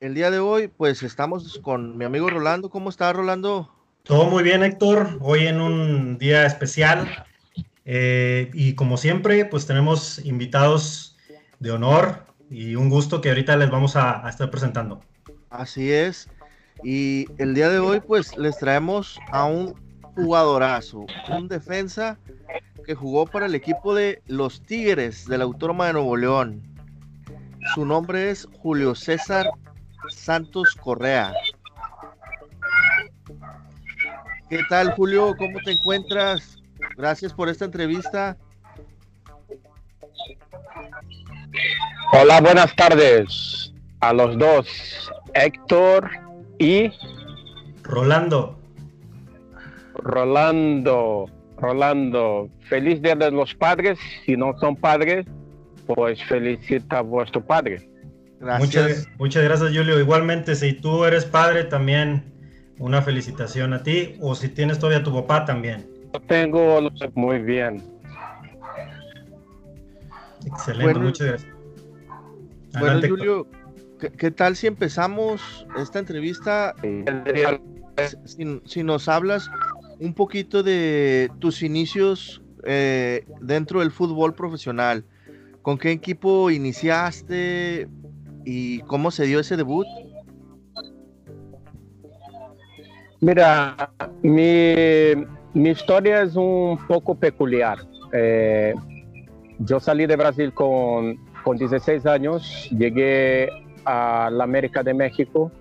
El día de hoy, pues estamos con mi amigo Rolando. ¿Cómo está, Rolando? Todo muy bien, Héctor. Hoy en un día especial. Eh, y como siempre, pues tenemos invitados de honor y un gusto que ahorita les vamos a, a estar presentando. Así es. Y el día de hoy, pues les traemos a un jugadorazo, un defensa que jugó para el equipo de los Tigres de la Autónoma de Nuevo León. Su nombre es Julio César Santos Correa. ¿Qué tal, Julio? ¿Cómo te encuentras? Gracias por esta entrevista. Hola, buenas tardes a los dos, Héctor y Rolando. Rolando. Rolando, feliz Día de los Padres. Si no son padres, pues felicita a vuestro padre. Gracias. Muchas, muchas gracias, Julio. Igualmente, si tú eres padre, también una felicitación a ti. O si tienes todavía tu papá, también. Yo tengo muy bien. Excelente, bueno, muchas gracias. Adelante, bueno, Julio, ¿qué, ¿qué, tal si empezamos esta entrevista? Si, si nos hablas un poquito de tus inicios eh, dentro del fútbol profesional. ¿Con qué equipo iniciaste y cómo se dio ese debut? Mira, mi, mi historia es un poco peculiar. Eh, yo salí de Brasil con, con 16 años, llegué a la América de México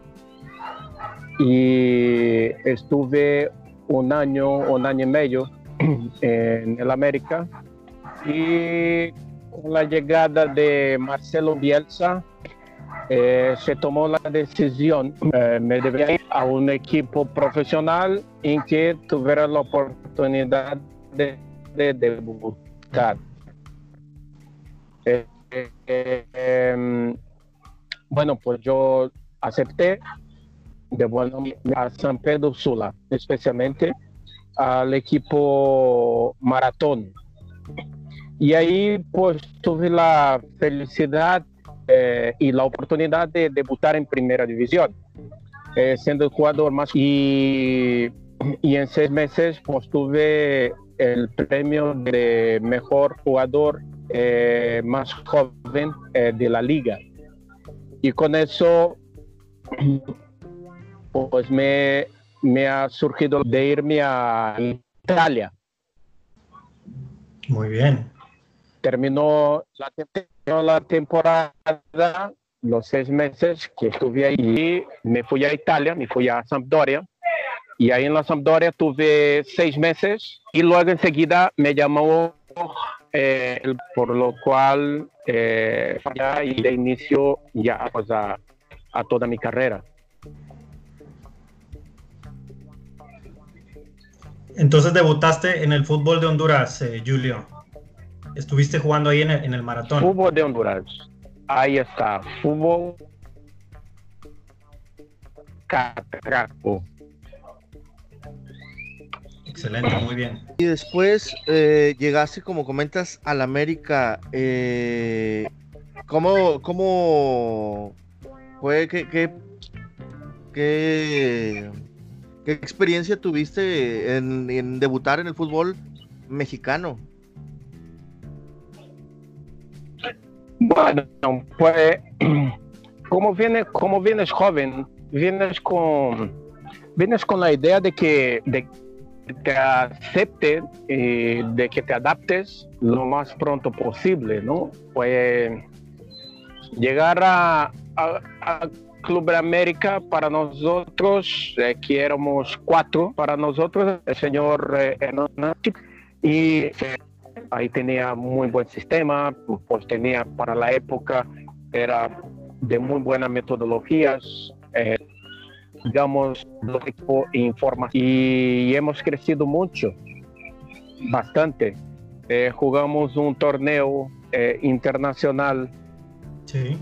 y estuve un año, un año y medio en el América y con la llegada de Marcelo Bielsa eh, se tomó la decisión, eh, me debía ir a un equipo profesional en que tuviera la oportunidad de, de debutar. Eh, em, bueno, pues yo acepté de bueno a San Pedro Sula, especialmente al equipo maratón. Y ahí pues tuve la felicidad eh, y la oportunidad de debutar en primera división, eh, siendo el jugador más... Y, y en seis meses pues tuve el premio de mejor jugador eh, más joven de la liga. Y con eso pues me, me ha surgido de irme a Italia. Muy bien. Terminó la, la temporada, los seis meses que estuve ahí, me fui a Italia, me fui a Sampdoria. Y ahí en la Sampdoria tuve seis meses y luego enseguida me llamó, eh, por lo cual eh, ya y de inicio ya pues, a, a toda mi carrera. Entonces debutaste en el fútbol de Honduras, eh, Julio. Estuviste jugando ahí en el, en el, maratón. Fútbol de Honduras. Ahí está. Fútbol. Catraco. Excelente, muy bien. Y después eh, llegaste, como comentas, al América. Eh, ¿Cómo, cómo fue? ¿Qué, qué, qué ¿Qué experiencia tuviste en, debutar en el fútbol mexicano? Bueno, pues como vienes, como vienes joven, vienes con, vienes con la idea de que te acepte y de que te adaptes lo más pronto posible, ¿no? Pues llegar a, a, a Club América para nosotros, eh, que éramos cuatro, para nosotros el señor eh, y eh, ahí tenía muy buen sistema, pues tenía para la época, era de muy buenas metodologías, eh, digamos, lógico información, y hemos crecido mucho, bastante. Eh, jugamos un torneo internacional. Sí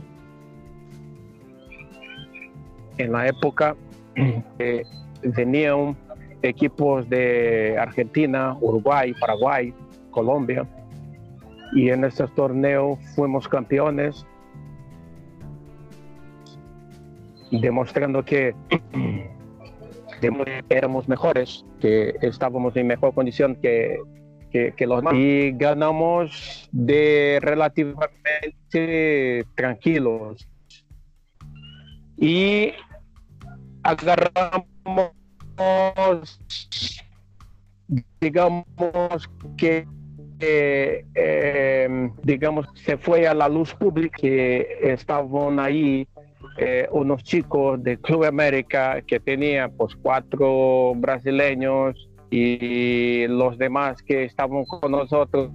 en la época eh, equipos de Argentina, Uruguay, Paraguay, Colombia. Y en estos torneos fuimos campeones, demostrando que éramos mejores, que estábamos en mejor condición que, que, los demás. Y ganamos de relativamente tranquilos. Y agarramos, digamos que eh, digamos, se fue a la luz pública que estaban ahí eh, unos chicos de Club América que tenían pues cuatro brasileños y los demás que estaban con nosotros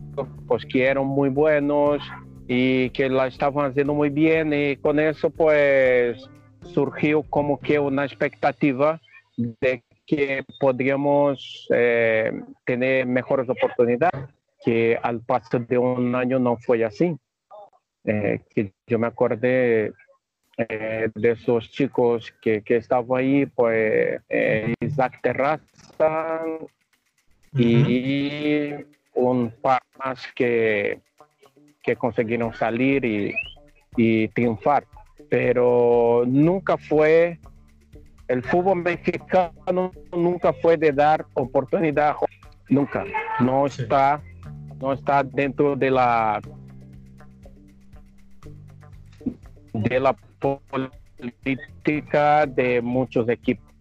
pues que eran muy buenos y que la estaban haciendo muy bien y con eso pues surgió como que una expectativa de que podríamos eh, tener mejores oportunidades que al paso de un año no fue así. Eh, que yo me acordé eh, de esos chicos que, que estaban ahí, pues Isaac Terraza y un par más que, que consiguieron salir y, y triunfar. Pero nunca fue, el fútbol mexicano nunca fue de dar oportunidad, nunca, no está no está dentro de la de la política de muchos equipos.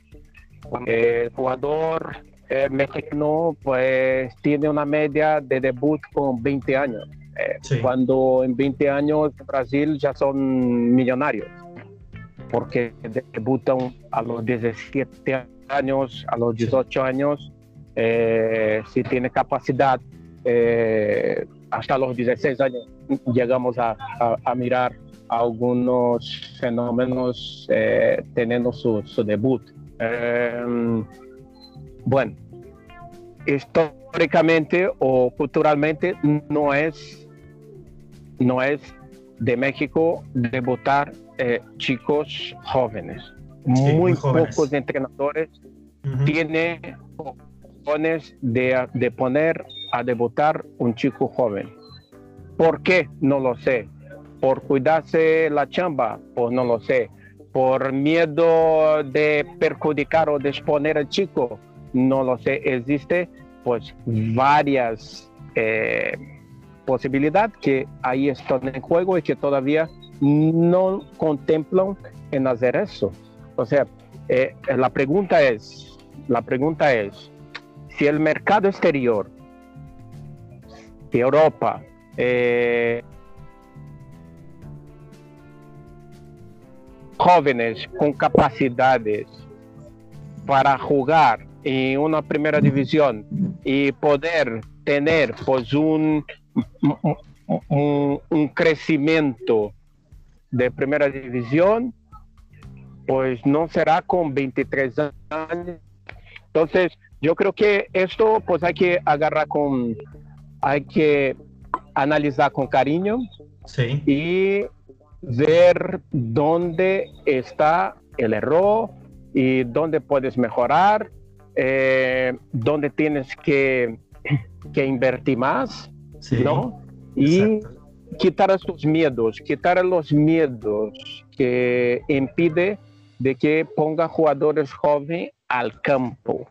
El jugador eh, mexicano pues tiene una media de debut con 20 años, eh, cuando en 20 años Brasil ya son millonarios, porque debutan a los 17 años, a los 18 años, eh, si tiene capacidad eh, hasta los 16 años llegamos a, mirar algunos fenómenos eh, teniendo su, debut. Em, bueno, históricamente o culturalmente no es, no es de México debutar eh, chicos jóvenes. muy, pocos entrenadores tienen de, de poner a debutar un chico joven. ¿Por qué? No lo sé. ¿Por cuidarse la chamba? Pues no lo sé. ¿Por miedo de perjudicar o de exponer al chico? No lo sé. Existe pues varias eh, posibilidades que ahí están en juego y que todavía no contemplan en hacer eso. O sea, eh, la pregunta es, la pregunta es, si el mercado exterior de Europa eh, jóvenes con capacidades para jugar en una primera división y poder tener pues un, un, un, crecimiento de primera división, pues no será con 23 años. Entonces, yo creo que esto pues hay que agarrar con, hay que analizar con cariño y ver dónde está el error y dónde puedes mejorar, eh, dónde tienes que, que invertir más, ¿no? Y quitar esos miedos, quitar los miedos que impide de que ponga jugadores jóvenes al campo.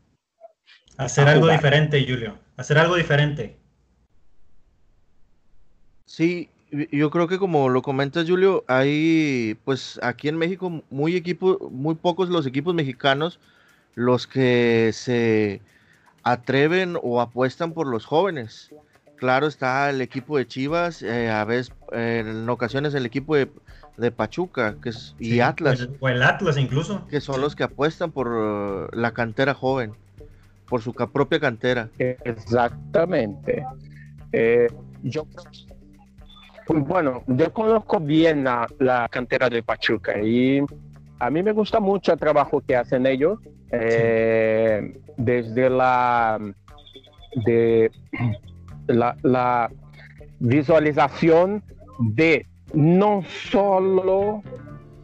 Hacer algo diferente, Julio. Hacer algo diferente. Sí, yo creo que como lo comentas, Julio, hay, pues aquí en México, muy equipo, muy pocos los equipos mexicanos los que se atreven o apuestan por los jóvenes. Claro está el equipo de Chivas, eh, a veces, en ocasiones el equipo de, Pachuca que es, y Atlas. O el Atlas incluso. Que son los que apuestan por uh, la cantera joven por su propia cantera. Exactamente. Eh, yo, pues bueno, yo conozco bien la, cantera de Pachuca y a mí me gusta mucho el trabajo que hacen ellos. Eh, desde la, de la, la visualización de no solo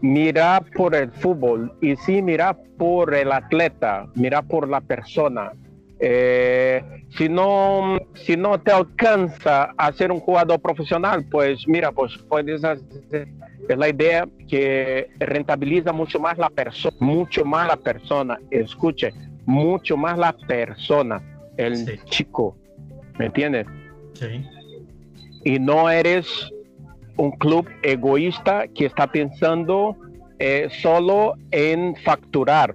mira por el fútbol y sí mira por el atleta, mira por la persona. Eh, si no si no te alcanza a ser un jugador profesional, pues mira, pues puedes hacer, es la idea que rentabiliza mucho más la persona, mucho más la persona, escuche, mucho más la persona, el chico, ¿me entiendes? Sí. Y no eres un club egoísta que está pensando eh, solo en facturar,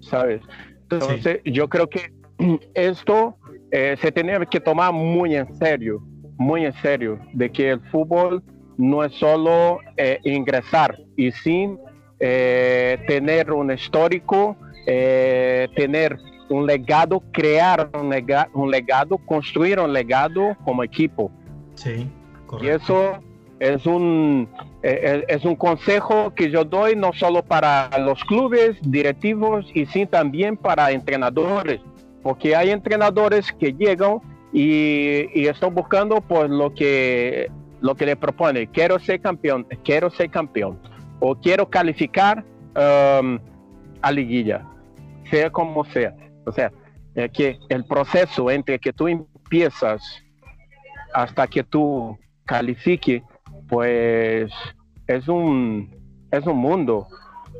¿sabes? Entonces, yo creo que esto eh, se tenía que tomar muy en serio, muy en serio, de que el fútbol no es solo eh, ingresar y sin tener un histórico, tener un legado, crear un, un legado, construir un legado como equipo. Sí. Y eso es un, eh, eh, es un consejo que yo doy no solo para los clubes directivos, y sí también para entrenadores, porque hay entrenadores que llegan y, están buscando pues lo que, lo que le propone, quiero ser campeón, quiero ser campeón, o quiero calificar um, a liguilla, sea como sea. O sea, que el proceso entre que tú empiezas hasta que tú califique, pues es un, es un mundo.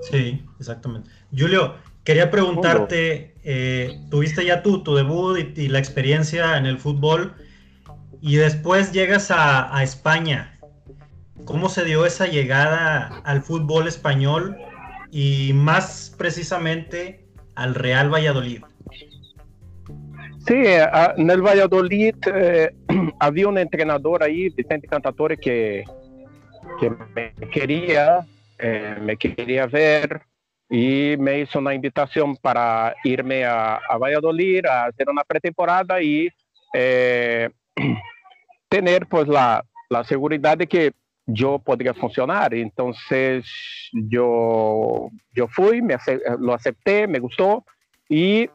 Sí, exactamente. Julio, quería preguntarte, eh, tuviste ya tu, tu debut y, la experiencia en el fútbol y después llegas a, a España. ¿Cómo se dio esa llegada al fútbol español y más precisamente al Real Valladolid? Sí, en el Valladolid eh, había un entrenador ahí, Vicente Cantatore, que, que me quería, eh, me quería ver y me hizo una invitación para irme a, Valladolid a hacer una pretemporada y eh, tener pues la, la seguridad de que yo podría funcionar. Entonces yo, yo fui, me, lo acepté, me gustó y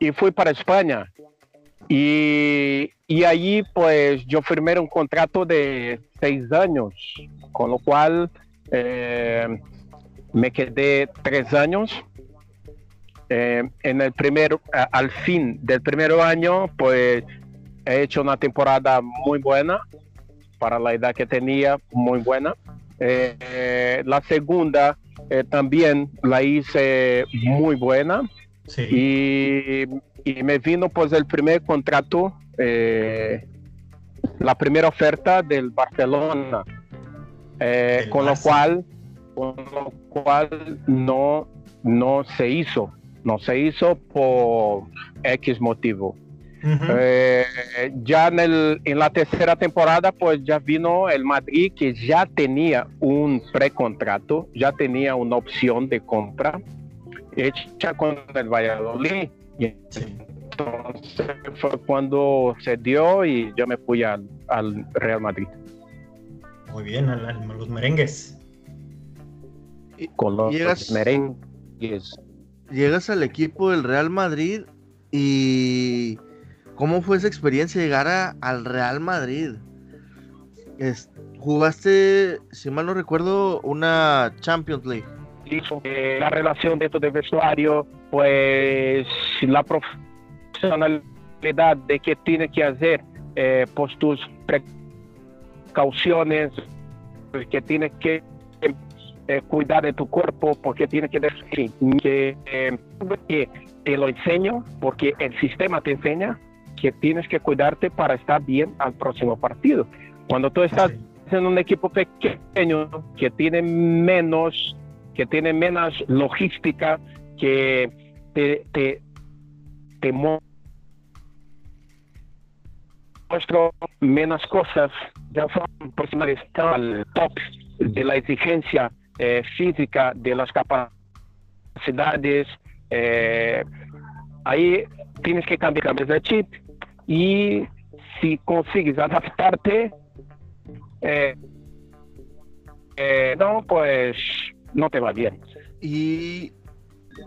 y fui para España. Y, y allí pues yo firmé un contrato de seis años, con lo cual eh, me quedé tres años. Eh, en el primer, al fin del primer año, pues he hecho una temporada muy buena, para la edad que tenía, muy buena. Eh, la segunda también la hice muy buena y, me vino pues el primer contrato, eh, la primera oferta del Barcelona, eh, con lo cual, con lo cual no, no se hizo, no se hizo por X motivo. Eh, ya en, el, en la tercera temporada, pues ya vino el Madrid que ya tenía un precontrato, ya tenía una opción de compra hecha con el Valladolid. Y entonces fue cuando se dio y yo me fui al, Real Madrid. Muy bien, a, los merengues. Con los, merengues. Llegas al equipo del Real Madrid y ¿cómo fue esa experiencia llegar al Real Madrid? jugaste, si mal no recuerdo, una Champions League la relación dentro del vestuario, pues la profesionalidad de que tiene que hacer, eh, pues tus precauciones, que tienes que eh, cuidar de tu cuerpo, porque tienes que decir que, eh, que te lo enseño, porque el sistema te enseña que tienes que cuidarte para estar bien al próximo partido. Cuando tú estás en un equipo pequeño que tiene menos que tiene menos logística, que te, te, muestro menos cosas, ya son personas al top de la exigencia eh, física, de las capacidades. Eh, ahí tienes que cambiar de chip y si consigues adaptarte, eh, no, pues no te va bien. Y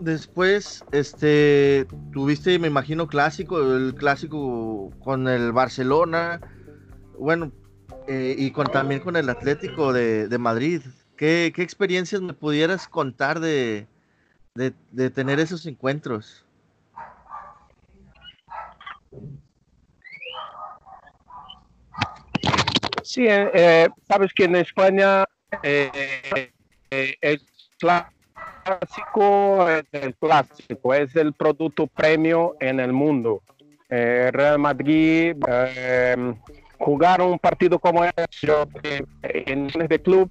después, este, tuviste, me imagino, clásico, el clásico con el Barcelona, bueno, eh, y con, también con el Atlético de, Madrid. ¿Qué, experiencias me pudieras contar de, de, tener esos encuentros? Sí, eh, eh, sabes que en España eh, el clásico es el clásico, es el producto premio en el mundo. Real Madrid jugar un partido como este en este club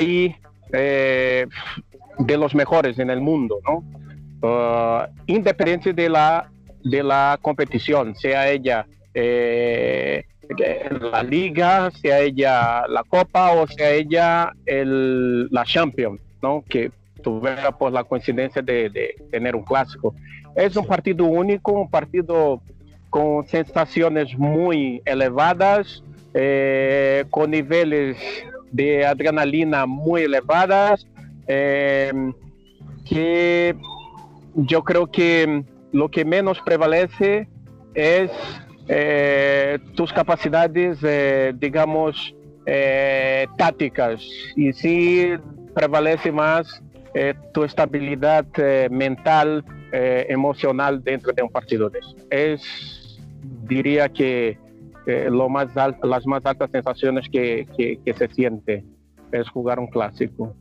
y de los mejores en el mundo, ¿no? Uh, independiente de la, de la competición, sea ella eh, la liga, sea ella la copa o sea ella el, la Champions, ¿no? que tuviera por la coincidencia de, tener un clásico. Es un partido único, un partido con sensaciones muy elevadas, eh, con niveles de adrenalina muy elevadas, eh, que yo creo que lo que menos prevalece es eh, tus capacidades, eh, digamos, eh, tácticas, y sí prevalece más tu estabilidad mental, emocional dentro de un partido. Es, diría que lo más las más altas sensaciones que, se siente es jugar un clásico.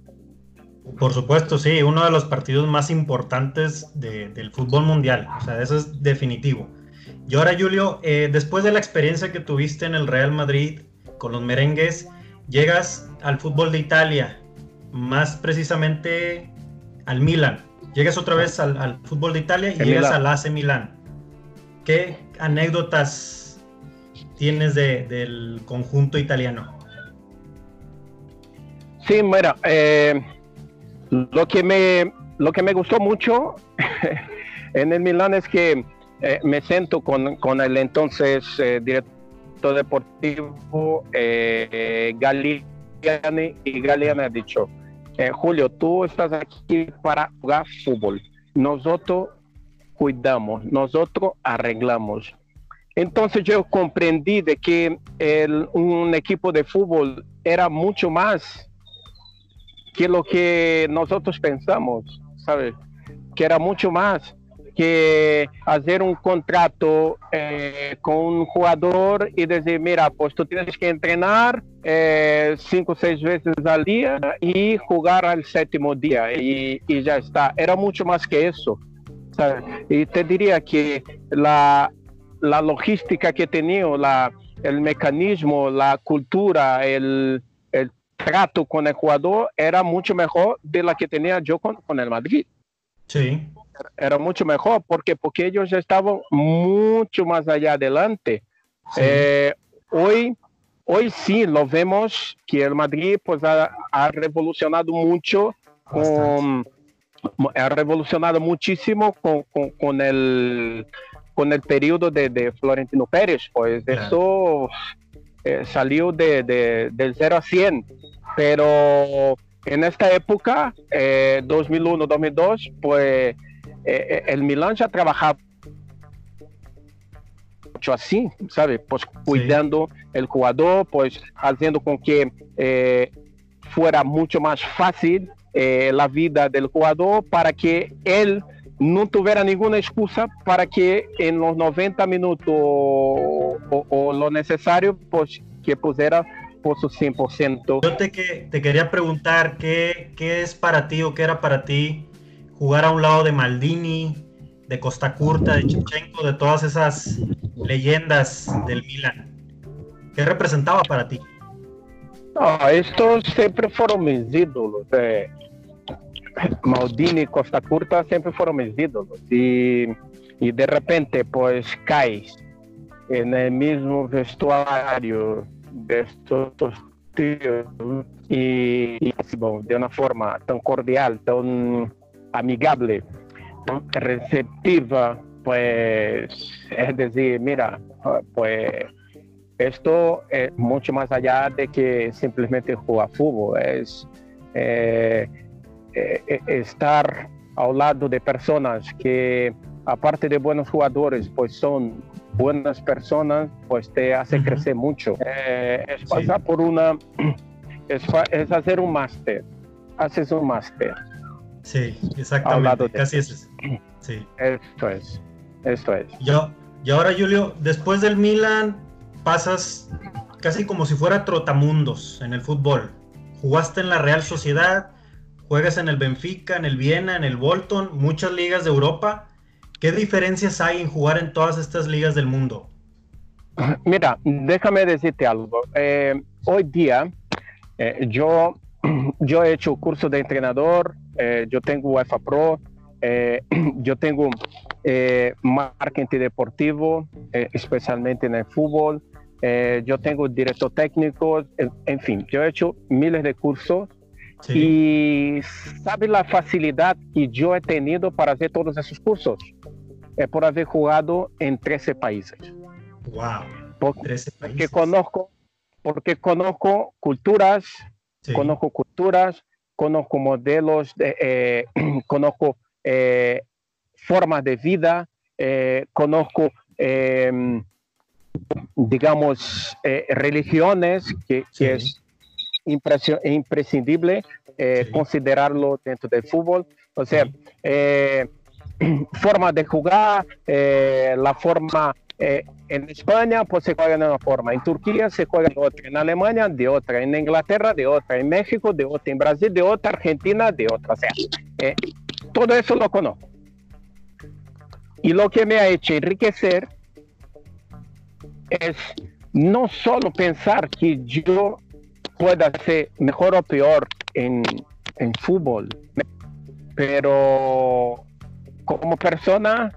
Por supuesto, sí, uno de los partidos más importantes del fútbol mundial, o sea, eso es definitivo. Y ahora, Julio, eh, después de la experiencia que tuviste en el Real Madrid con los merengues, llegas al fútbol de Italia, más precisamente al Milan. Llegas otra vez al, fútbol de Italia y llegas al AC Milan. ¿Qué anécdotas tienes del conjunto italiano? Sí, mira, eh, lo, que me, lo que me gustó mucho en el Milan es que eh, me siento con, el entonces eh, director deportivo eh, y Galeani ha dicho, eh, Julio, tú estás aquí para jugar fútbol. Nosotros cuidamos, nosotros arreglamos. Entonces yo comprendí de que un equipo de fútbol era mucho más que lo que nosotros pensamos, ¿sabes? Que era mucho más que hacer un contrato eh, con un jugador y decir, mira, pues tú tienes que entrenar eh, cinco o seis veces al día y jugar al séptimo día y, ya está. Era mucho más que eso. Y te diría que la, la logística que tenía, la, el mecanismo, la cultura, el, el trato con el jugador era mucho mejor de la que tenía yo con, con el Madrid. Sí. Era mucho mejor porque porque ellos estaban mucho más allá adelante. Eh, hoy hoy sí lo vemos que el Madrid pues ha, revolucionado mucho ha revolucionado muchísimo con, con, el con el periodo de, Florentino Pérez. Pues eso eh, salió de, del 0 a 100 pero en esta época 2001 eh, 2002 pues eh, eh, el Milan ya trabajaba mucho así, ¿sabe? Pues cuidando el jugador, pues haciendo con que eh, fuera mucho más fácil la vida del jugador para que él no tuviera ninguna excusa para que en los 90 minutos o, lo necesario, pues que pusiera su 100%. Yo te, que, te quería preguntar, ¿qué, ¿qué es para ti o qué era para ti jugar a un lado de Maldini, de Costa Curta, de Chichenko, de todas esas leyendas del Milan. ¿Qué representaba para ti? No, estos siempre fueron mis ídolos. Eh. Maldini, Costa Curta siempre fueron mis ídolos. Y, y de repente, pues caes en el mismo vestuario de estos tíos y, y de una forma tan cordial, tan amigable, receptiva, pues es decir, mira, pues esto es mucho más allá de que simplemente jugar fútbol, es eh, eh, estar al lado de personas que aparte de buenos jugadores, pues son buenas personas, pues te hace crecer mucho. Eh, es pasar por una es, es hacer un máster. Haces un máster. Sí, exactamente. Casi es. Sí. Esto es. Esto es. Yo, y ahora, Julio, después del Milan, pasas casi como si fuera trotamundos en el fútbol. Jugaste en la Real Sociedad, juegas en el Benfica, en el Viena, en el Bolton, muchas ligas de Europa. ¿Qué diferencias hay en jugar en todas estas ligas del mundo? Mira, déjame decirte algo. Eh, hoy día eh, yo, yo he hecho curso de entrenador, eh, yo tengo UEFA Pro, yo tengo marketing deportivo, especialmente en el fútbol. yo tengo director técnico, en, fin, yo he hecho miles de cursos y sabe la facilidad que yo he tenido para hacer todos esos cursos. Es por haber jugado en 13 países. Wow. Porque, conozco, porque conozco culturas, conozco culturas, conozco modelos, eh, conozco eh, formas de vida, eh, conozco, em, digamos, religiones, que, es imprescindible considerarlo dentro del fútbol. O sea, forma de jugar, la forma eh, en España pues se juega de una forma, en Turquía se juega de otra, en Alemania de otra, en Inglaterra de otra, en México de otra, en Brasil de otra, Argentina de otra. O sea, eh, todo eso lo conozco. Y lo que me ha hecho enriquecer es no solo pensar que yo pueda ser mejor o peor en, en fútbol, pero como persona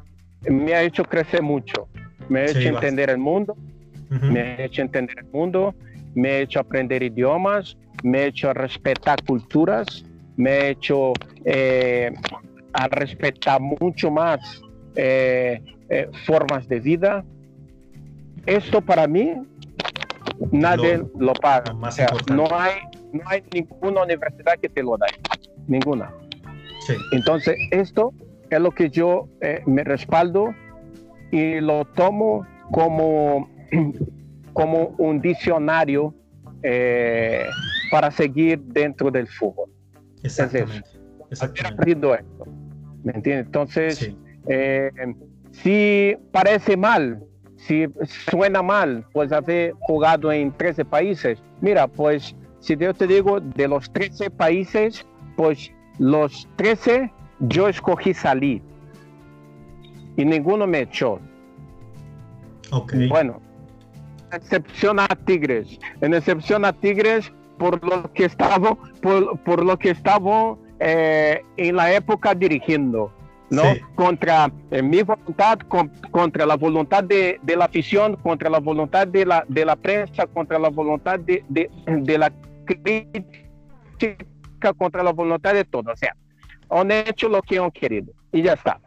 me ha hecho crecer mucho me ha hecho entender el mundo, me ha hecho entender el mundo, me ha hecho aprender idiomas, me ha hecho respetar culturas, me ha hecho eh, a respetar mucho más eh, eh, formas de vida. Esto para mí nadie lo, paga. no, hay, no hay ninguna universidad que te lo dé, ninguna. Entonces, esto es lo que yo me respaldo y lo tomo como, como un diccionario eh, para seguir dentro del fútbol. Exactamente. aprendido esto. ¿Me entiendes? Entonces, eh, si parece mal, si suena mal, pues haber jugado en 13 países, mira, pues si yo te digo de los 13 países, pues los 13 yo escogí salir y ninguno me echó. Okay. Bueno, excepción a Tigres, en excepción a Tigres por lo que estaba, por, lo que estaba eh, en la época dirigiendo. ¿no? Contra eh, mi voluntad, contra la voluntad de, la afición, contra la voluntad de la, de la prensa, contra la voluntad de, de, la crítica, contra la voluntad de todo. O sea, han hecho lo que han querido. Y ya está.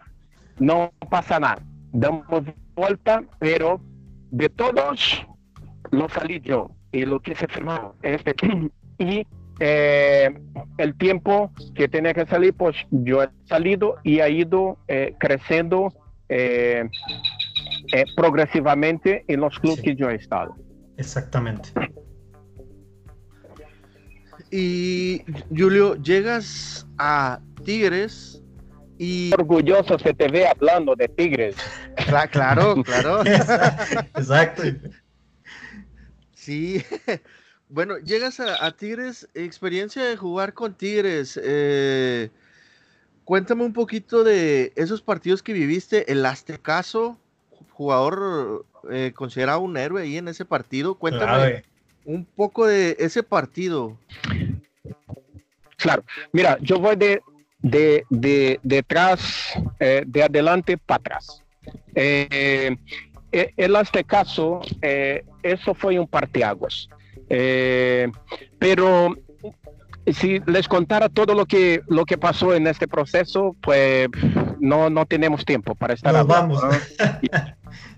No pasa nada. Damos vuelta, pero de todos lo salí yo. Y lo que se firmó este y eh, el tiempo que tenía que salir pues yo he salido y ha ido eh, creciendo eh, progresivamente en los clubes que yo he estado. Exactamente. Y Julio llegas a Tigres y... Orgulloso se te ve hablando de Tigres. Claro, claro. Exacto. Sí. Bueno, llegas a, Tigres, experiencia de jugar con Tigres. Eh, cuéntame un poquito de esos partidos que viviste. El Aztecaso, jugador eh, considerado un héroe ahí en ese partido. Cuéntame un poco de ese partido. Claro, mira, yo voy de, de, de, detrás, eh, de adelante para atrás. Eh, eh, en este caso, eso fue un parteaguas. pero si les contara todo lo que, lo que pasó en este proceso, pues no, no tenemos tiempo para estar hablando. Vamos.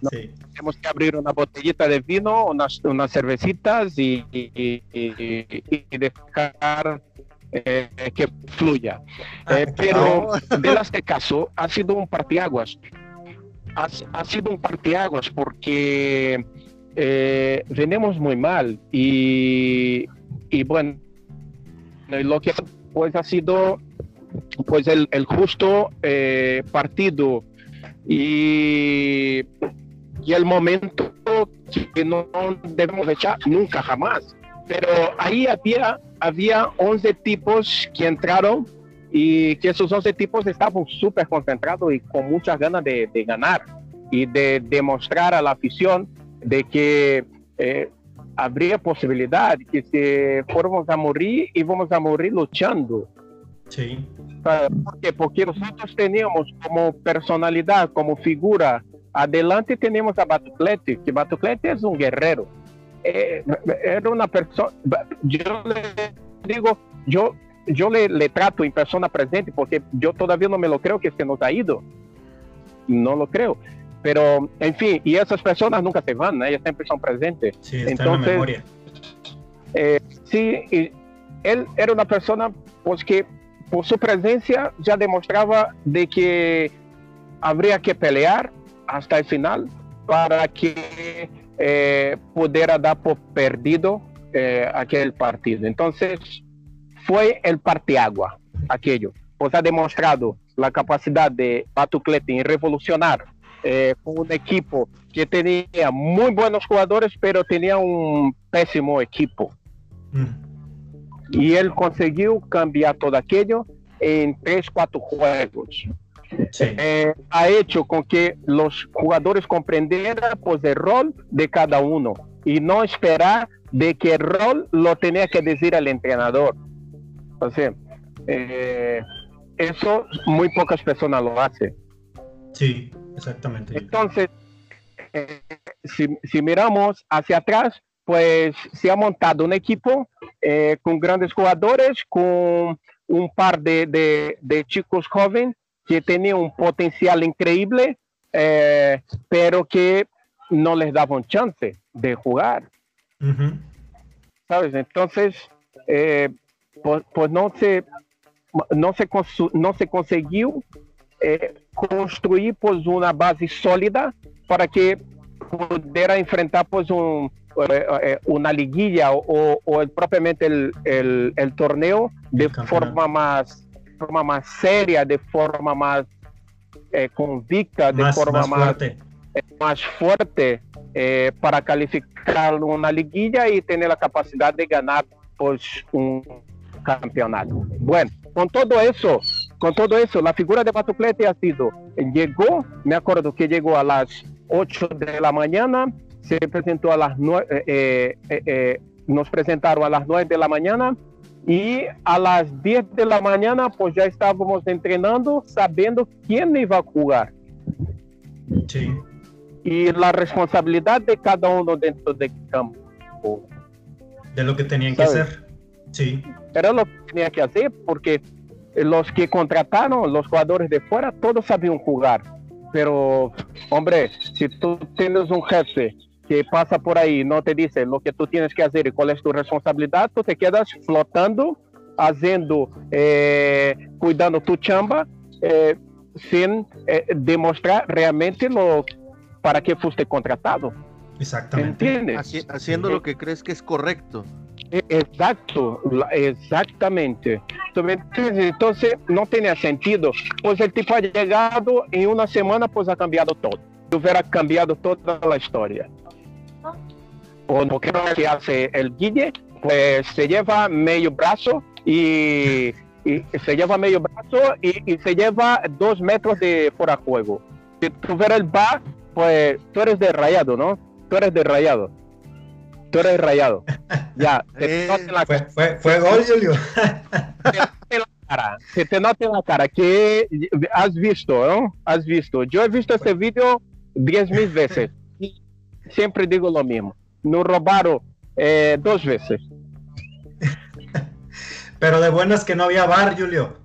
Tenemos que abrir una botellita de vino, unas, unas cervecitas y, y, y dejar eh, que fluya. Ah, eh, pero en este caso ha sido un partiaguas. Ha, ha sido un partiaguas porque eh, venimos muy mal y, y bueno, lo que pues ha sido pues el, el justo eh, partido y, y, el momento que no debemos echar nunca jamás. Pero ahí había, había 11 tipos que entraron y que esos 11 tipos estaban súper concentrados y con muchas ganas de, de, ganar y de demostrar a la afición de que eh, habría posibilidad que si fuéramos a morir, íbamos a morir luchando. Sí. ¿Por qué? Porque nosotros teníamos como personalidad, como figura, adelante tenemos a Batuclete, que Batuclete es un guerrero. Eh, era una persona, yo le digo, yo, yo le, le, trato en persona presente porque yo todavía no me lo creo que se nos ha ido. No lo creo. Pero, en fin, y esas personas nunca se van, ellas siempre son presentes. Sí, está Entonces, en la memoria. Eh, sí, y él era una persona pues que por su presencia ya demostraba de que habría que pelear hasta el final para que eh, pudiera dar por perdido eh, aquel partido. Entonces, fue el partiagua aquello. Pues ha demostrado la capacidad de Batuclete en revolucionar eh, con un equipo que tenía muy buenos jugadores, pero tenía un pésimo equipo. Mm. Y él consiguió cambiar todo aquello en tres, cuatro juegos. Eh, ha hecho con que los jugadores comprendieran pues, el rol de cada uno y no esperar de que el rol lo tenía que decir el entrenador. Sea, eh, eso muy pocas personas lo hacen. Sí, exactamente. Entonces, eh, si, si, miramos hacia atrás, pues se ha montado un equipo eh, con grandes jugadores, con un par de, de, de, chicos jóvenes que tenían un potencial increíble, eh, pero que no les daban chance de jugar. ¿Sabes? Entonces, eh, pues, pues, no se, no se, no se consiguió eh, construir pues, una base sólida para que pudiera enfrentar pues, un, una liguilla o, o el, propiamente el, el, el, torneo de forma más, forma más seria, de forma más eh, convicta, de más, forma más, más fuerte, eh, más fuerte eh, para calificar una liguilla y tener la capacidad de ganar pues, un campeonato. Bueno, con todo eso, con todo eso, la figura de Batuclete ha sido, llegó, me acuerdo que llegó a las 8 de la mañana, se presentó a las 9, eh, eh, eh, nos presentaron a las 9 de la mañana y a las 10 de la mañana pues ya estábamos entrenando sabiendo quién iba a jugar. Sí. Y la responsabilidad de cada uno dentro del campo. De lo que tenían que hacer. Sí. Era lo que tenía que hacer porque los que contrataron, los jugadores de fuera, todos sabían jugar. Pero, hombre, si tú tienes un jefe que pasa por ahí no te dice lo que tú tienes que hacer y cuál es tu responsabilidad, tú te quedas flotando, haciendo, eh, cuidando tu chamba, eh, sin eh, demostrar realmente lo para que fuiste contratado. Exactamente. ¿Entiendes? Haci haciendo lo que crees que es correcto. E-, Exacto, exactamente. Entonces no tenía sentido, pues el tipo ha llegado en una semana, pues ha cambiado todo. Hubiera cambiado toda la historia o creo que hace el Guille, pues se lleva medio brazo y, y se lleva medio brazo y, y, se lleva dos metros de fuera juego. Si tú ves el bar, pues tú eres de rayado, ¿no? Tú eres de rayado. Tú eres rayado. Ya. Eh, fue, fue, fue, gol, Julio. Se te nota en la cara que has visto, ¿no? Has visto. Yo he visto este video diez mil veces. Y siempre digo lo mismo nos robaron eh, dos veces. Pero de buenas que no había bar, Julio.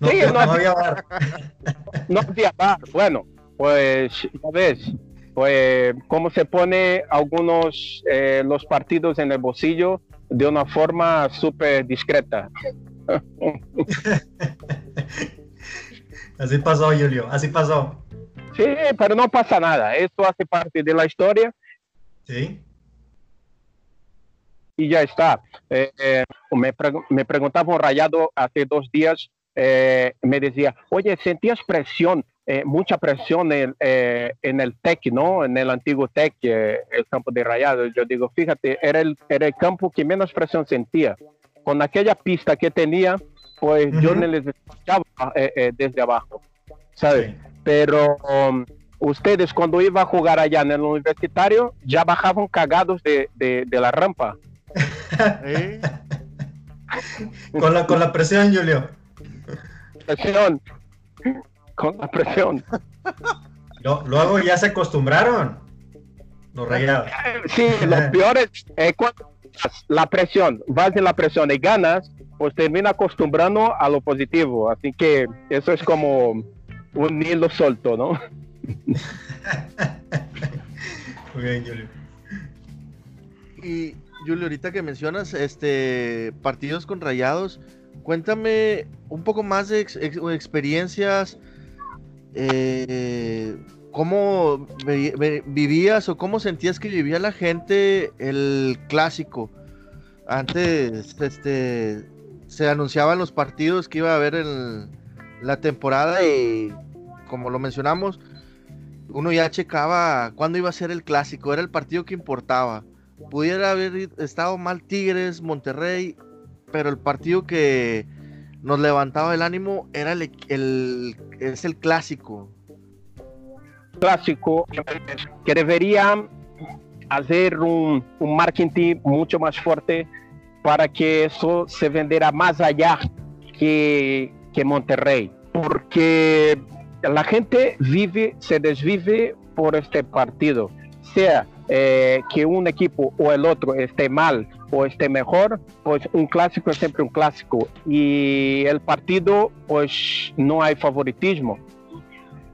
No, sí, no, no había bar. No había bar. Bueno, pues ya ves, pues cómo se pone algunos eh, los partidos en el bolsillo de una forma súper discreta. así pasó, Julio, así pasó. Sí, pero no pasa nada. Esto hace parte de la historia. Sí. Y ya está. Eh, eh, me, me, preguntaba un rayado hace dos días, me decía, oye, ¿sentías presión, mucha presión en, en, el TEC, ¿no? En el antiguo TEC, el campo de rayado. Yo digo, fíjate, era el, era el campo que menos presión sentía. Con aquella pista que tenía, pues yo no les escuchaba desde abajo, ¿sabes? Pero... Um, ustedes cuando iban a jugar allá en el universitario ya bajaban cagados de, la rampa. Con, la, con la presión, Julio. Presión. Con la presión. luego ya se acostumbraron. Los rayados. Sí, lo peor es cuando la presión, vas en la presión y ganas, pues termina acostumbrando a lo positivo. Así que eso es como un hilo suelto, ¿no? Muy bien, Julio. Y Julio, ahorita que mencionas este partidos con rayados, cuéntame un poco más de experiencias. Eh, ¿Cómo vivías o cómo sentías que vivía la gente el clásico? Antes este, se anunciaban los partidos que iba a haber en la temporada y como lo mencionamos, uno ya checaba cuándo iba a ser el clásico, era el partido que importaba. Pudiera haber estado mal Tigres, Monterrey, pero el partido que nos levantaba el ánimo era el, es el clásico. Clásico que debería hacer un, un marketing mucho más fuerte para que eso se vendiera más allá que, que Monterrey. Porque la gente vive, se desvive por este partido, sea eh, que un equipo o el otro esté mal o esté mejor, pues un clásico es siempre un clásico y el partido pues no hay favoritismo,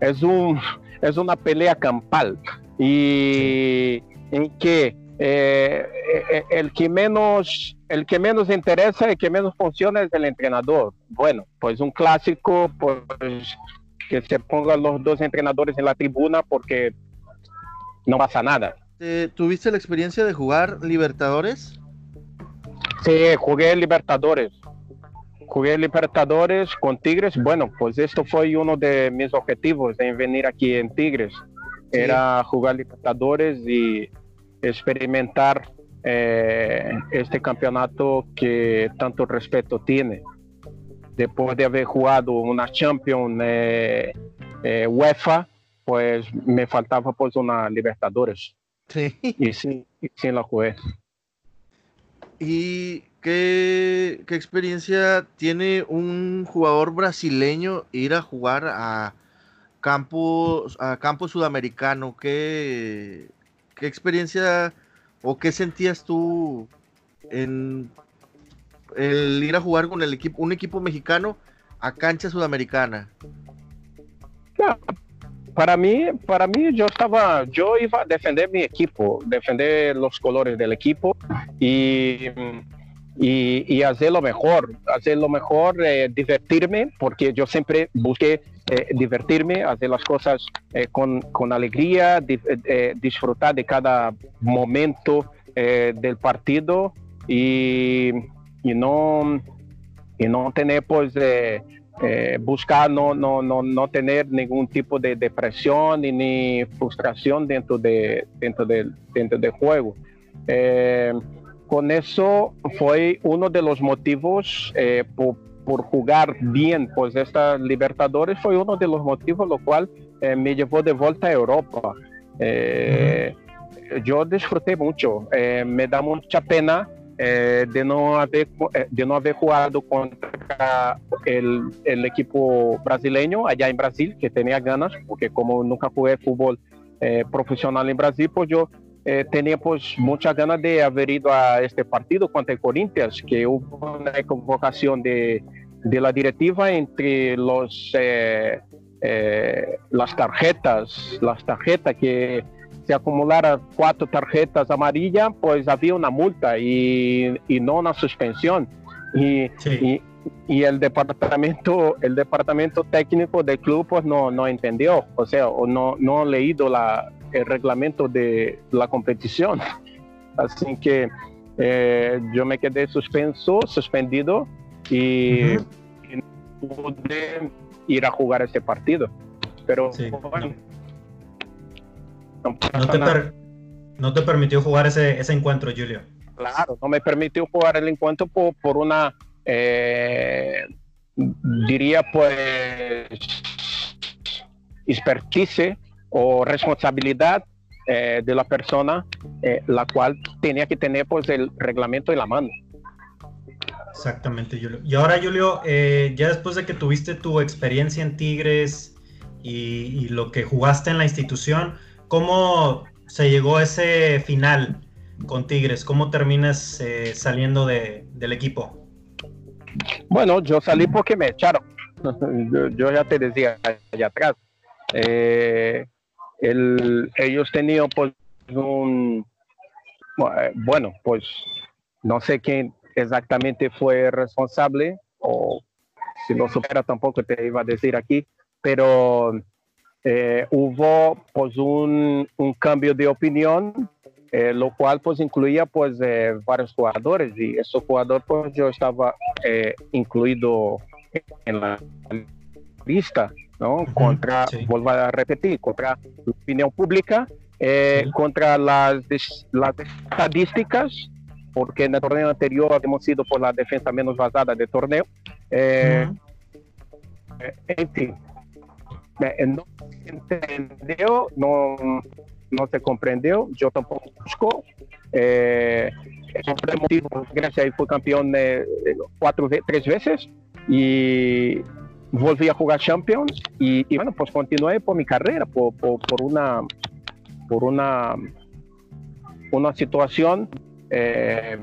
es, un, es una pelea campal y en que eh, eh, el que menos el que menos interesa, el que menos funciona es el entrenador. Bueno, pues un clásico, pues que se pongan los dos entrenadores en la tribuna porque no pasa nada. ¿Tuviste la experiencia de jugar Libertadores? Sí, jugué Libertadores. Jugué Libertadores con Tigres. Bueno, pues esto fue uno de mis objetivos en venir aquí en Tigres. Era jugar Libertadores y experimentar eh, este campeonato que tanto respeto tiene después de haber jugado una Champions eh, eh, UEFA, pues me faltaba pues una Libertadores. Sí. Y sí, sí la jugué. ¿Y qué, qué, experiencia tiene un jugador brasileño ir a jugar a campo, a campo sudamericano? ¿Qué, ¿Qué experiencia o qué sentías tú en el ir a jugar con el equipo, un equipo mexicano a cancha sudamericana? Para mí, para mí yo estaba, yo iba a defender mi equipo, defender los colores del equipo y, y, hacer lo mejor, hacer lo mejor, eh, divertirme, porque yo siempre busqué eh, divertirme, hacer las cosas eh, con, con, alegría, disfrutar de cada momento del partido y y no, y no tener pues eh, buscar no, no, no, no tener ningún tipo de depresión ni, ni frustración dentro, de, dentro, del, dentro del juego. Eh, con eso fue uno de los motivos eh, por, por, jugar bien pues esta Libertadores fue uno de los motivos lo cual me llevó de vuelta a Europa. Yo disfruté mucho, me da mucha pena eh, de, no haber, eh, de no haber jugado contra el, el, equipo brasileño allá en Brasil, que tenía ganas, porque como nunca jugué fútbol eh, profesional en Brasil, pues yo tenía pues muchas ganas de haber ido a este partido contra el Corinthians, que hubo una convocación de, de la directiva entre los las tarjetas, las tarjetas que se acumulara cuatro tarjetas amarillas, pues había una multa y, y no una suspensión. Y, y, y, el departamento el departamento técnico del club pues no, no entendió, o sea, no, no ha leído la, el reglamento de la competición. Así que yo me quedé suspenso, suspendido y, no pude ir a jugar ese partido. Pero bueno, no, te permitió jugar ese, ese encuentro, Julio. Claro, no me permitió jugar el encuentro por, por una, eh, diría pues, expertise o responsabilidad eh, de la persona, eh, la cual tenía que tener pues el reglamento en la mano. Exactamente, Julio. Y ahora, Julio, ya después de que tuviste tu experiencia en Tigres y, y, lo que jugaste en la institución, ¿cómo se llegó a ese final con Tigres? ¿Cómo terminas eh, saliendo de, del equipo? Bueno, yo salí porque me echaron. yo, ya te decía allá atrás. Eh, ellos tenían pues un... Bueno, pues no sé quién exactamente fue responsable o si lo supera tampoco te iba a decir aquí, pero eh, hubo pues un, un, cambio de opinión eh, lo cual pues incluía pues eh, varios jugadores y ese jugador pues yo estaba eh, incluido en la lista, ¿no? Contra, vuelvo a repetir, contra la opinión pública, contra las, las estadísticas, porque en el torneo anterior habíamos sido por la defensa menos basada del torneo. En fin, no se entendió, no no se comprendió, yo tampoco busco. Eh, Grecia fue campeón eh, cuatro, tres veces y volví a jugar Champions y, bueno, pues continué por mi carrera, por, una por una una situación eh,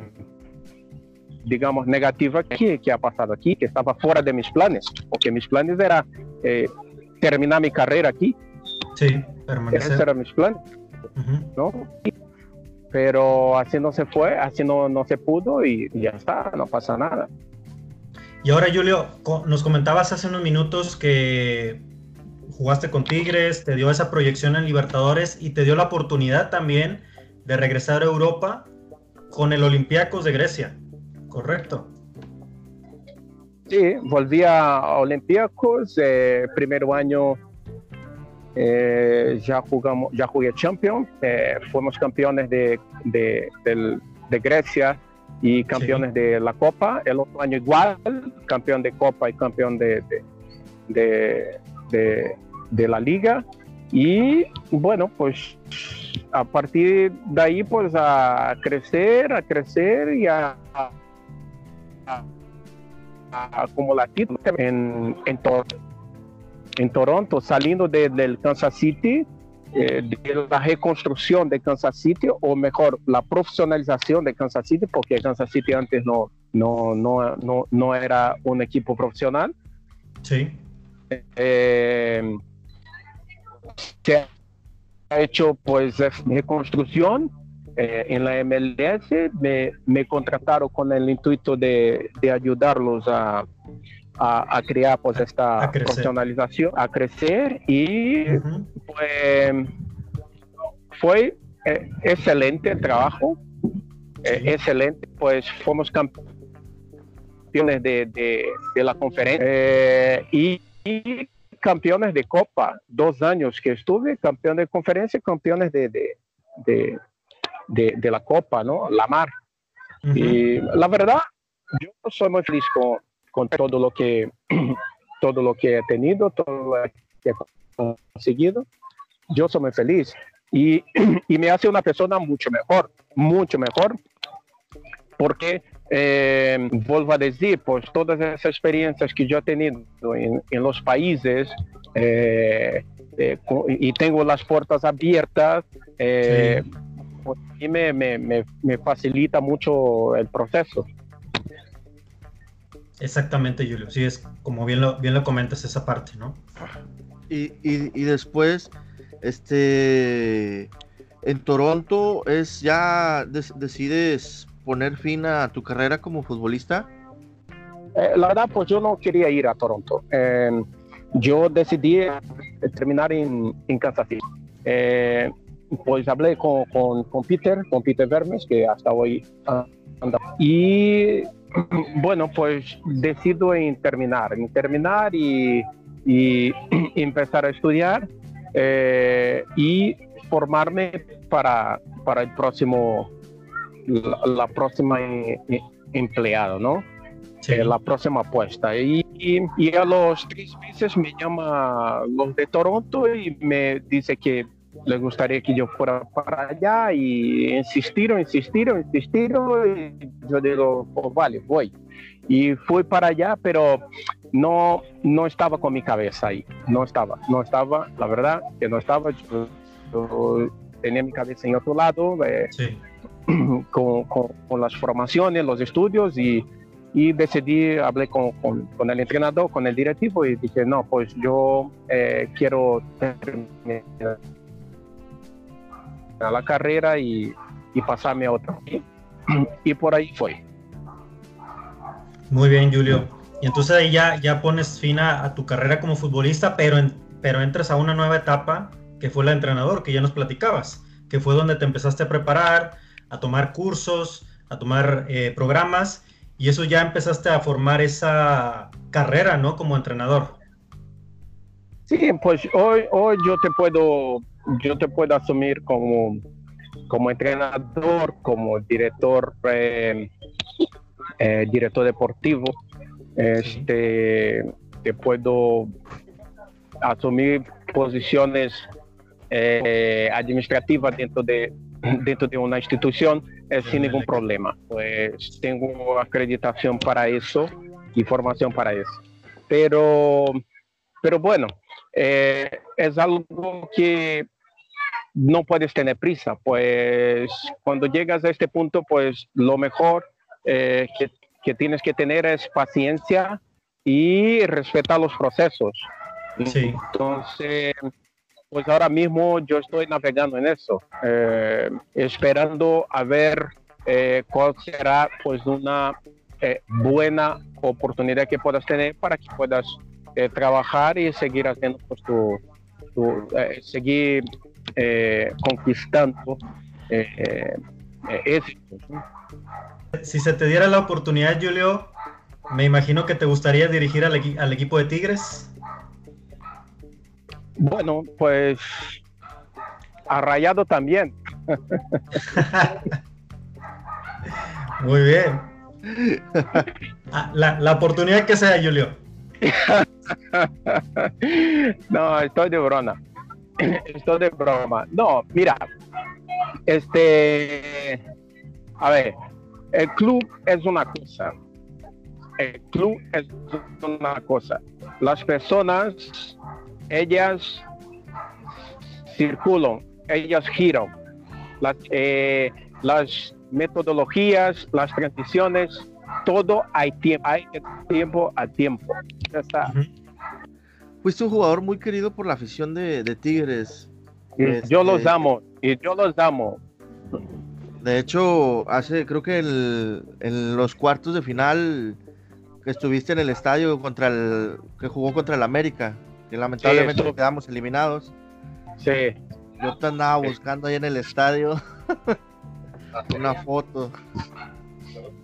digamos negativa que, que, ha pasado aquí, que estaba fuera de mis planes, porque mis planes era eh, terminar mi carrera aquí. Sí, permanecer. Ese era mis planes. ¿no? Pero así no se fue, así no, no se pudo y, ya está, no pasa nada. Y ahora, Julio, nos comentabas hace unos minutos que jugaste con Tigres, te dio esa proyección en Libertadores y te dio la oportunidad también de regresar a Europa con el Olympiacos de Grecia, ¿correcto? Sí, volví a Olympiacos, eh, primer año eh, ya jugamos, ya jugué Champions, eh, fuimos campeones de, de, Grecia y campeones de la Copa. El otro año igual, campeón de Copa y campeón de, de, la Liga. Y bueno, pues a partir de ahí, pues a crecer, a crecer y a, acumular títulos en, en todo en Toronto, saliendo del Kansas City, eh, de la reconstrucción de Kansas City, o mejor, la profesionalización de Kansas City, porque Kansas City antes no, no, no, no, no era un equipo profesional. Sí. Eh, se ha hecho pues reconstrucción eh, en la MLS, me, me, contrataron con el intuito de, de ayudarlos a, a, crear pues esta profesionalización, a crecer y pues, fue eh, excelente el trabajo, eh, excelente, pues fuimos campeones de, de, la conferencia y, campeones de Copa, dos años que estuve, campeón de conferencia, campeones de, de, de la Copa, ¿no? La Mar. Y la verdad, yo soy muy feliz con, con todo lo que todo lo que he tenido, todo lo que he conseguido, yo soy muy feliz. Y, y me hace una persona mucho mejor, mucho mejor, porque eh, vuelvo a decir, pues todas esas experiencias que yo he tenido en, en los países eh, eh, y tengo las puertas abiertas, eh, pues, me, me, me facilita mucho el proceso. Exactamente, Julio. Sí, es como bien lo, bien lo comentas esa parte, ¿no? Y, y, después, este, en Toronto, es ya decides poner fin a tu carrera como futbolista. Eh, la verdad, pues yo no quería ir a Toronto. Em, yo decidí terminar en, en Kansas City. Eh, pues hablé con, con, con, Peter, con Peter Vermes, que hasta hoy Y bueno, pues decido en terminar, en terminar y, y empezar a estudiar eh, y formarme para, para el próximo, la, próxima empleado, ¿no? Eh, la próxima apuesta. Y, y, a los tres meses me llama los de Toronto y me dice que le gustaría que yo fuera para allá y insistieron, insistieron, insistieron y yo digo, pues vale, voy. Y fui para allá, pero no, no estaba con mi cabeza ahí, no estaba, no estaba, la verdad que no estaba, yo, tenía mi cabeza en otro lado, eh, con, con, las formaciones, los estudios y, y decidí, hablé con, con, el entrenador, con el directivo y dije, no, pues yo eh, quiero terminar a la carrera y, y pasarme a otra. Y por ahí fue. Muy bien, Julio. Y entonces ahí ya, ya pones fin a, tu carrera como futbolista, pero, pero entras a una nueva etapa que fue la entrenador, que ya nos platicabas, que fue donde te empezaste a preparar, a tomar cursos, a tomar eh, programas, y eso ya empezaste a formar esa carrera, ¿no? Como entrenador. Sí, pues hoy, hoy yo te puedo yo te puedo asumir como, como entrenador, como director, eh, eh, director deportivo. Este, te puedo asumir posiciones eh, administrativas dentro de, dentro de una institución sin ningún problema. Pues tengo acreditación para eso y formación para eso. Pero, pero bueno, es algo que no puedes tener prisa, pues cuando llegas a este punto, pues lo mejor eh, que, tienes que tener es paciencia y respetar los procesos. Sí. Entonces, pues ahora mismo yo estoy navegando en eso, eh, esperando a ver eh, cuál será pues una buena oportunidad que puedas tener para que puedas trabajar y seguir haciendo pues tu, tu seguir eh, conquistando eh, eh, Si se te diera la oportunidad, Julio, me imagino que te gustaría dirigir al, al equipo de Tigres. Bueno, pues a Rayado también. Muy bien. Ah, la, la, oportunidad que sea, Julio. no, estoy de broma. esto de broma. No, mira, este, a ver, el club es una cosa. El club es una cosa. Las personas, ellas circulan, ellas giran. Las, eh, las metodologías, las transiciones, todo hay tiempo, hay tiempo a tiempo. Está. Fuiste un jugador muy querido por la afición de, Tigres. yo los este, amo, y yo los amo. De hecho, hace, creo que en los cuartos de final que estuviste en el estadio contra el que jugó contra el América, que lamentablemente quedamos eliminados. Sí. Yo te andaba buscando ahí en el estadio una foto.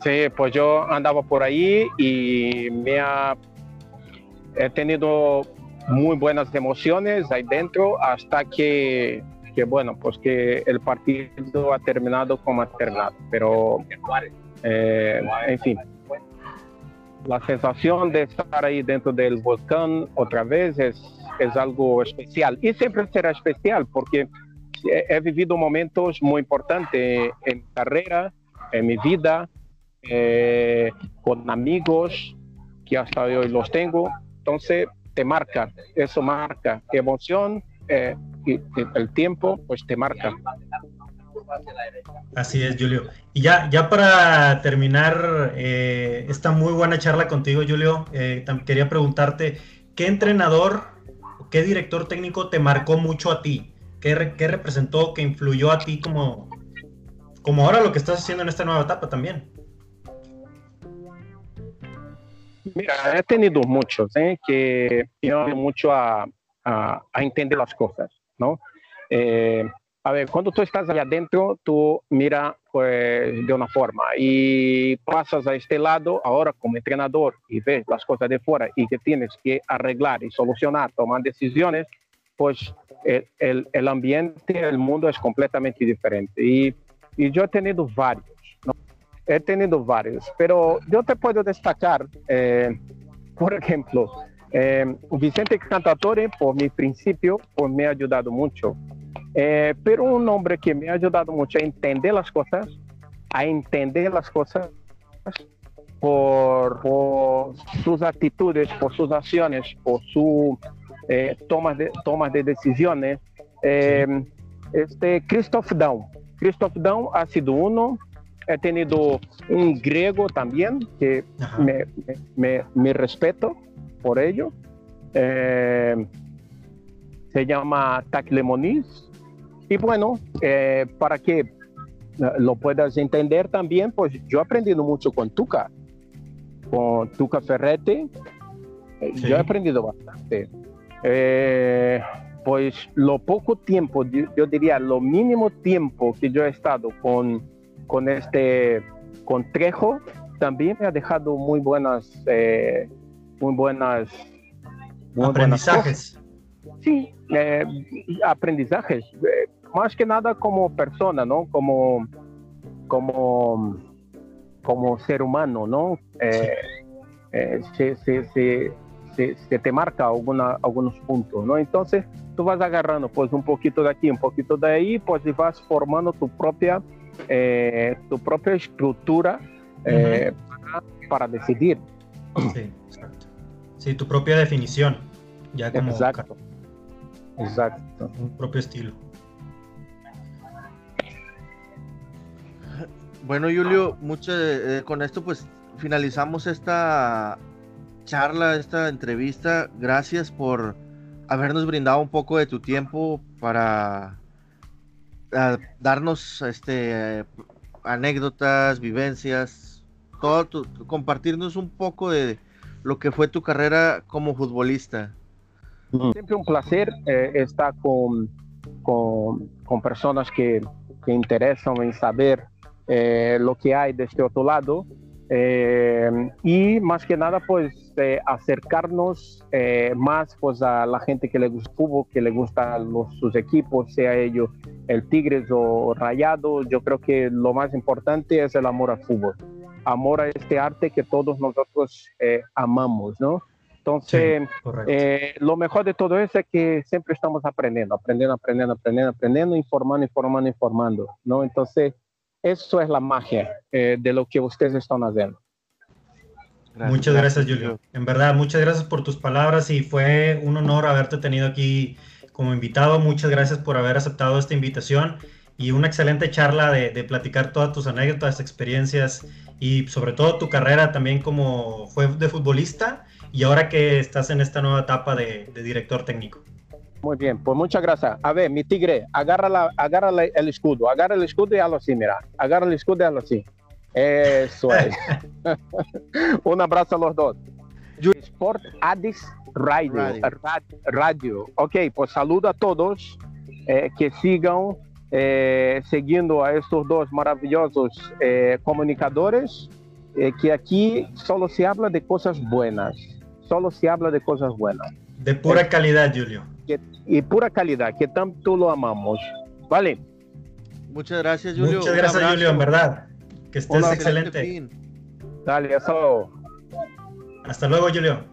Sí, pues yo andaba por ahí y me ha he tenido muy buenas emociones ahí dentro hasta que, que, bueno, pues que el partido ha terminado como ha terminado. Pero, eh, en fin, la sensación de estar ahí dentro del volcán otra vez es, es algo especial y siempre será especial porque he, vivido momentos muy importantes en mi carrera, en mi vida, eh, con amigos que hasta hoy los tengo. Entonces, te marca, eso marca emoción eh, y, el tiempo, pues te marca. Así es, Julio. Y ya, ya para terminar eh, esta muy buena charla contigo, Julio, eh, quería preguntarte, ¿qué entrenador, qué director técnico te marcó mucho a ti? ¿Qué, qué representó, qué influyó a ti como, como ahora lo que estás haciendo en esta nueva etapa también? Mira, he tenido muchos ¿eh? que me mucho a, a, entender las cosas, ¿no? Eh, a ver, cuando tú estás allá adentro, tú mira pues de una forma y pasas a este lado ahora como entrenador y ves las cosas de fuera y que tienes que arreglar y solucionar, tomar decisiones, pues el, el, ambiente, el mundo es completamente diferente. Y, y yo he tenido varios. He tenido varios, pero yo te puedo destacar, eh, por ejemplo, eh, Vicente Cantatore, por mi principio, pues me ha ayudado mucho é, pero um homem que me ha ajudado muito a entender as coisas, a entender as coisas por, por suas atitudes, por suas ações, por su eh, toma de, toma de decisões. Eh, este Christoph Daum. Christoph Daum ha sido uno. He tenido un griego también que me, me, me, respeto por ello. Eh, se llama Takle Moniz. Y bueno, eh, para que eh, lo puedas entender también, pues yo he aprendido mucho con Tuca, con Tuca Ferretti, eh, yo he aprendido bastante. pues lo poco tiempo, yo diría lo mínimo tiempo que yo he estado con, con este con Trejo, también me ha dejado muy buenas, muy buenas, aprendizajes. sí, aprendizajes más que nada como persona, ¿no? Como, como, como ser humano, ¿no? Eh, eh, se, se, se, te marca alguna, algunos puntos, ¿no? Entonces, tú vas agarrando, pues, un poquito de aquí, un poquito de ahí, pues, y vas formando tu propia, eh, tu propia estructura para, para, decidir. Sí, exacto. Sí, tu propia definición, ya como... Exacto. Exacto. Un propio estilo. Bueno, Julio, mucho, eh, con esto pues finalizamos esta charla, esta entrevista. Gracias por habernos brindado un poco de tu tiempo para darnos este anécdotas, vivencias, todo compartirnos un poco de lo que fue tu carrera como futbolista. Siempre un placer eh, estar con, con, personas que, que interesan en saber eh, lo que hay de este otro lado eh, y más que nada pues eh, acercarnos más pues a la gente que le gusta fútbol, que le gustan sus equipos, sea ellos el Tigres o Rayado, yo creo que lo más importante es el amor al fútbol, amor a este arte que todos nosotros amamos, ¿no? Entonces, lo mejor de todo eso es que siempre estamos aprendiendo, aprendiendo, aprendiendo, aprendiendo, aprendiendo, informando, informando, informando, ¿no? Entonces, eso es la magia eh, de lo que ustedes están haciendo. muchas gracias, Julio. En verdad, muchas gracias por tus palabras y fue un honor haberte tenido aquí como invitado. Muchas gracias por haber aceptado esta invitación y una excelente charla de, platicar todas tus anécdotas, experiencias y sobre todo tu carrera también como fue de futbolista y ahora que estás en esta nueva etapa de director técnico. Muy bien, pues muchas gracias. A ver, mi tigre, agarra, la, agarra el escudo, agarra el escudo y hazlo así, mira. Agarra el escudo y hazlo así. Eso es. Un abrazo a los dos. Sport Addis Radio. Radio. Ok, pues saludo a todos eh, que sigan eh, siguiendo a estos dos maravillosos eh, comunicadores, que aquí solo se habla de cosas buenas. Solo se habla de cosas buenas. De pura calidad, Julio y pura calidad, que tanto lo amamos. ¿Vale? Muchas gracias, Julio. Muchas gracias, Julio, en verdad. Que estés excelente. Dale, hasta luego. Hasta luego, Julio.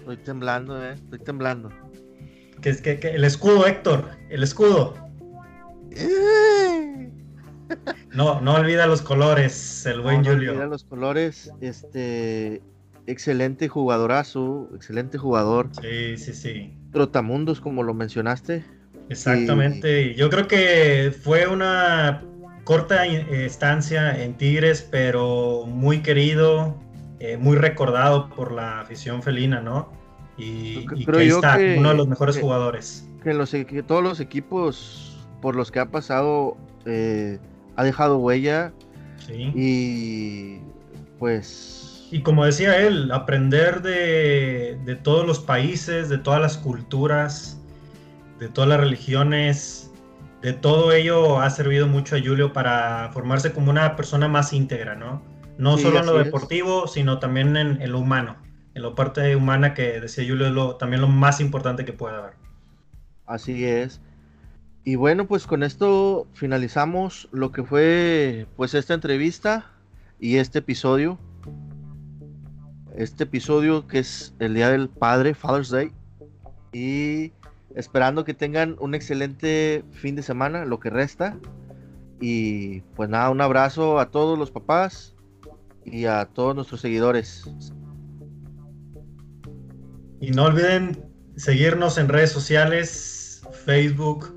Estoy temblando, eh. Estoy temblando. Que es que, el escudo, Héctor. El escudo. No, no olvida los colores, el buen Julio. No olvida los colores, este, excelente jugadorazo, excelente jugador. Sí, sí, sí. Trotamundos, como lo mencionaste. Exactamente. Yo creo que fue una corta estancia en Tigres, pero muy querido, eh, muy recordado por la afición felina, ¿no? Y, que ahí está, uno de los mejores jugadores. Que, los, que todos los equipos por los que ha pasado eh, ha dejado huella. Sí. Y pues Y como decía él, aprender de, de todos los países, de todas las culturas, de todas las religiones, de todo ello ha servido mucho a Julio para formarse como una persona más íntegra, ¿no? No solo en lo deportivo, sino también en, lo humano, en la parte humana que decía Julio es lo, también lo más importante que puede haber. Así es. Y bueno, pues con esto finalizamos lo que fue pues esta entrevista y este episodio. Este episodio que es el Día del Padre, Father's Day. Y esperando que tengan un excelente fin de semana, lo que resta. Y pues nada, un abrazo a todos los papás y a todos nuestros seguidores. Y no olviden seguirnos en redes sociales, Facebook,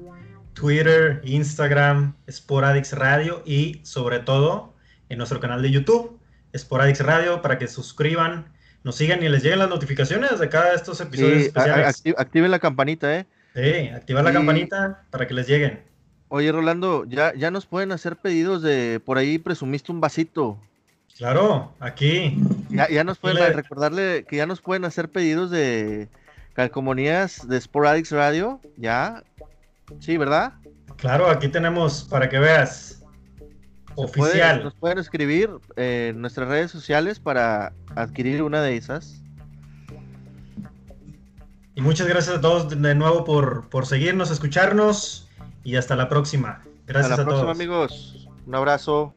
Twitter, Instagram, Sporadix Radio y sobre todo en nuestro canal de YouTube, Sporadix Radio, para que suscriban nos sigan y les lleguen las notificaciones de cada de estos episodios especiales. activen la campanita, ¿eh? Sí, activar la campanita para que les lleguen. Oye, Rolando, ya, ya nos pueden hacer pedidos de por ahí presumiste un vasito. Claro, aquí. Ya, nos pueden recordarle que ya nos pueden hacer pedidos de calcomanías de Sporadix Radio, ya. Sí, ¿verdad? Claro, aquí tenemos para que veas oficial. nos pueden escribir en nuestras redes sociales para adquirir una de esas. Y muchas gracias a todos de nuevo por, por seguirnos, escucharnos y hasta la próxima. Gracias hasta la próxima, amigos. Un abrazo.